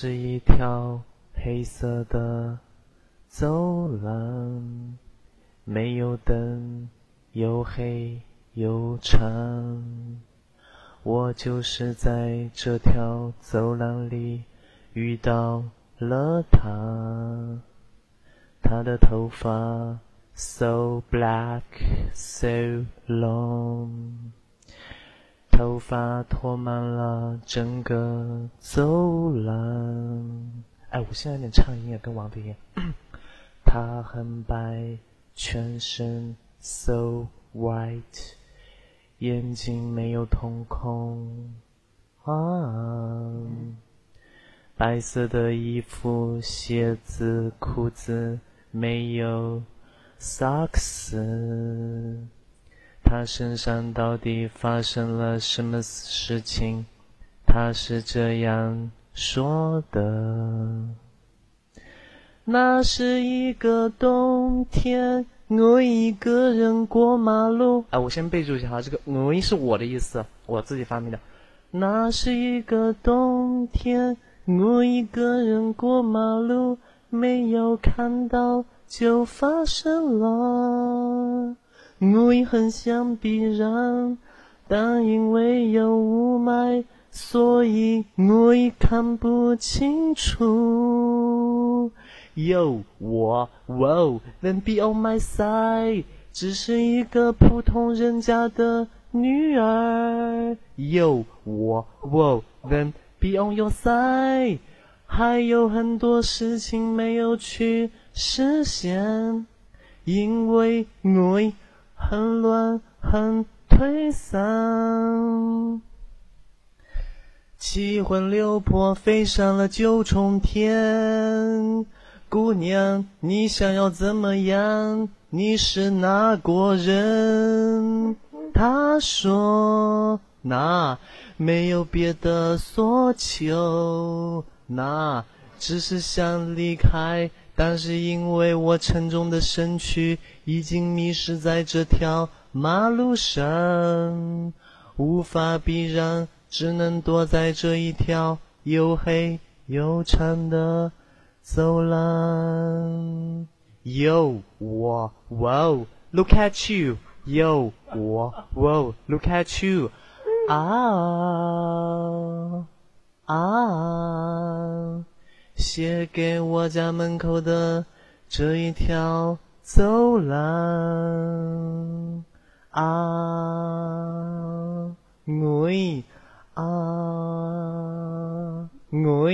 着一条黑色的走廊，没有灯，又黑又长。我就是在这条走廊里遇到了他，他的头发 so black so long。头发拖满了整个走廊。哎，我现在有点唱音啊，跟王菲一样。他很白，全身 so white，眼睛没有瞳孔啊。白色的衣服、鞋子、裤子，没有 socks。他身上到底发生了什么事情？他是这样说的：那是一个冬天，我一个人过马路。哎，我先备注一下哈，这个“我”是我的意思，我自己发明的。那是一个冬天，我一个人过马路，没有看到就发生了。我也很想避让，但因为有雾霾，所以我也看不清楚。Yo，我，Wow，Then be on my side，只是一个普通人家的女儿。Yo，我，Wow，Then be on your side，还有很多事情没有去实现，因为我。很乱，很颓丧。七魂六魄飞上了九重天。姑娘，你想要怎么样？你是哪国人？他说：那没有别的所求，那只是想离开。但是因为我沉重的身躯已经迷失在这条马路上，无法避让，只能躲在这一条又黑又长的走廊。Yo，我，Wow，Look at you，Yo，我，Wow，Look at you，啊，啊。借给我家门口的这一条走廊啊，我啊，我。